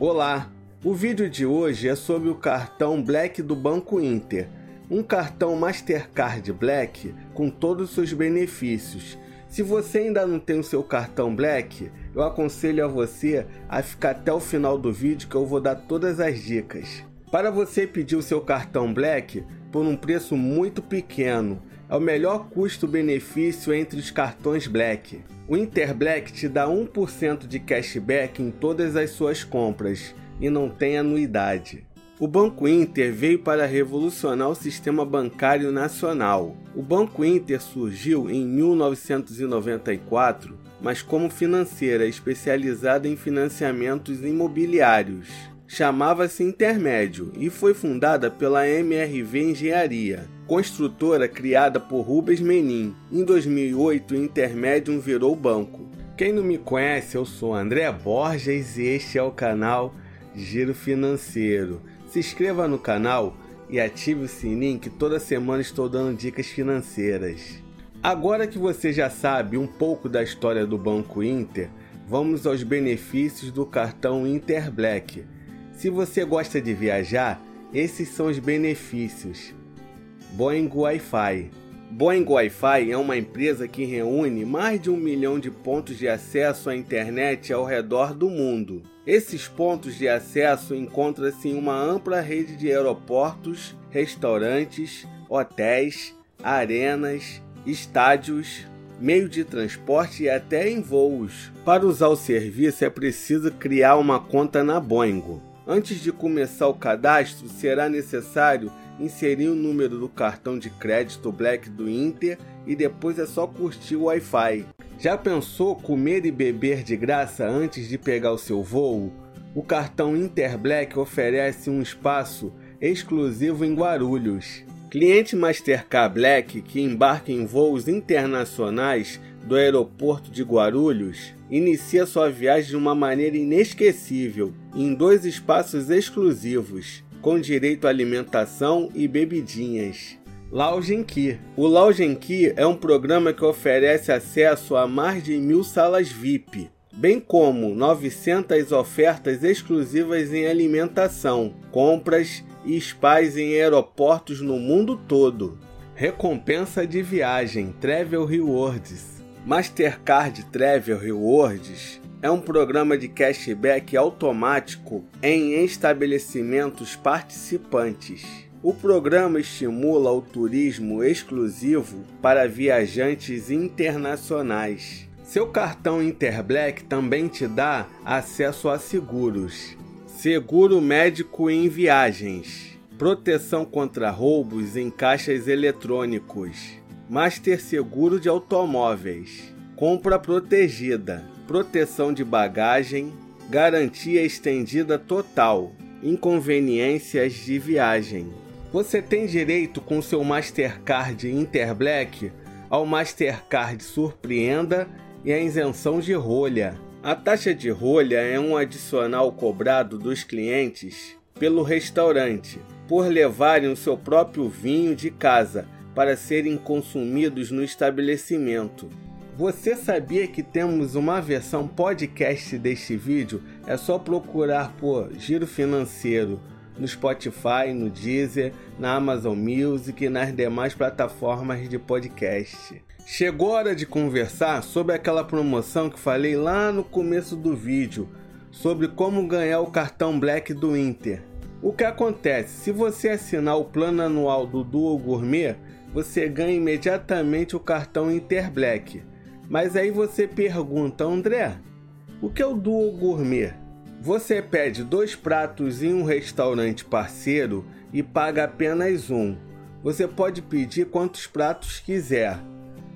Olá! O vídeo de hoje é sobre o cartão Black do Banco Inter, um cartão Mastercard Black com todos os seus benefícios. Se você ainda não tem o seu cartão Black, eu aconselho a você a ficar até o final do vídeo que eu vou dar todas as dicas. Para você pedir o seu cartão Black por um preço muito pequeno, é o melhor custo-benefício entre os cartões Black. O Inter Black te dá 1% de cashback em todas as suas compras e não tem anuidade. O Banco Inter veio para revolucionar o sistema bancário nacional. O Banco Inter surgiu em 1994, mas como financeira especializada em financiamentos imobiliários chamava-se Intermédio e foi fundada pela MRV Engenharia, construtora criada por Rubens Menin. Em 2008, o Intermédio virou banco. Quem não me conhece, eu sou André Borges e este é o canal Giro Financeiro. Se inscreva no canal e ative o sininho que toda semana estou dando dicas financeiras. Agora que você já sabe um pouco da história do Banco Inter, vamos aos benefícios do cartão Inter Black se você gosta de viajar, esses são os benefícios. Boeing Wi-Fi. Boeing Wi-Fi é uma empresa que reúne mais de um milhão de pontos de acesso à internet ao redor do mundo. Esses pontos de acesso encontram-se em uma ampla rede de aeroportos, restaurantes, hotéis, arenas, estádios, meio de transporte e até em voos. Para usar o serviço é preciso criar uma conta na Boeing. Antes de começar o cadastro, será necessário inserir o número do cartão de crédito Black do Inter e depois é só curtir o Wi-Fi. Já pensou comer e beber de graça antes de pegar o seu voo? O cartão Inter Black oferece um espaço exclusivo em Guarulhos. Cliente Mastercard Black que embarca em voos internacionais do aeroporto de Guarulhos inicia sua viagem de uma maneira inesquecível, em dois espaços exclusivos, com direito à alimentação e bebidinhas. Lounge Key. O Lounge Key é um programa que oferece acesso a mais de mil salas VIP, bem como 900 ofertas exclusivas em alimentação, compras e spas em aeroportos no mundo todo. Recompensa de viagem Travel Rewards. Mastercard Travel Rewards é um programa de cashback automático em estabelecimentos participantes. O programa estimula o turismo exclusivo para viajantes internacionais. Seu cartão Interblack também te dá acesso a seguros, seguro médico em viagens, proteção contra roubos em caixas eletrônicos Master Seguro de Automóveis, compra protegida, proteção de bagagem, garantia estendida total, inconveniências de viagem. Você tem direito com seu Mastercard Interblack? Ao Mastercard Surpreenda e a isenção de rolha. A taxa de rolha é um adicional cobrado dos clientes pelo restaurante por levarem o seu próprio vinho de casa para serem consumidos no estabelecimento. Você sabia que temos uma versão podcast deste vídeo? É só procurar por Giro Financeiro no Spotify, no Deezer, na Amazon Music e nas demais plataformas de podcast. Chegou a hora de conversar sobre aquela promoção que falei lá no começo do vídeo, sobre como ganhar o cartão Black do Inter. O que acontece? Se você assinar o plano anual do Duo Gourmet, você ganha imediatamente o cartão Interblack. Mas aí você pergunta, André, o que é o Duo Gourmet? Você pede dois pratos em um restaurante parceiro e paga apenas um. Você pode pedir quantos pratos quiser.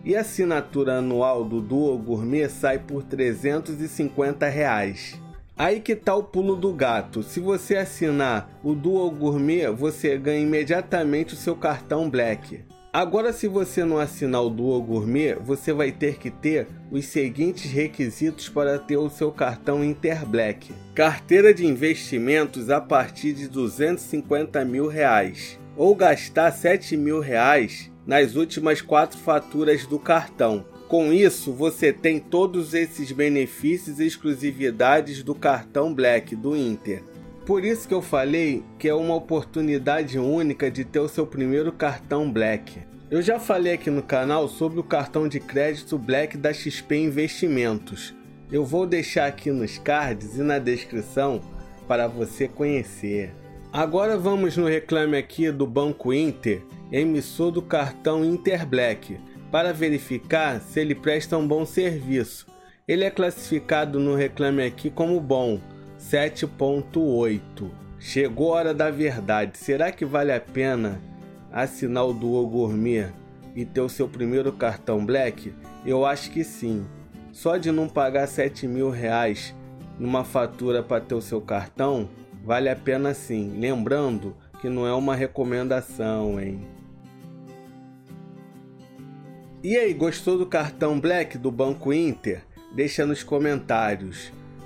E a assinatura anual do Duo Gourmet sai por 350 reais. Aí que tá o pulo do gato. Se você assinar o Duo Gourmet, você ganha imediatamente o seu cartão Black. Agora, se você não assinar o Duo Gourmet, você vai ter que ter os seguintes requisitos para ter o seu cartão Interblack: carteira de investimentos a partir de 250 mil reais, ou gastar 7 mil reais nas últimas quatro faturas do cartão. Com isso, você tem todos esses benefícios e exclusividades do cartão Black do Inter. Por isso que eu falei que é uma oportunidade única de ter o seu primeiro cartão Black. Eu já falei aqui no canal sobre o cartão de crédito Black da XP Investimentos. Eu vou deixar aqui nos cards e na descrição para você conhecer. Agora vamos no reclame aqui do Banco Inter, emissor do cartão Inter Black, para verificar se ele presta um bom serviço. Ele é classificado no reclame aqui como bom, 7.8. Chegou a hora da verdade. Será que vale a pena assinar o Duo Gourmet e ter o seu primeiro cartão Black? Eu acho que sim. Só de não pagar 7 mil reais numa fatura para ter o seu cartão, vale a pena sim. Lembrando que não é uma recomendação, hein? E aí, gostou do cartão Black do Banco Inter? Deixa nos comentários.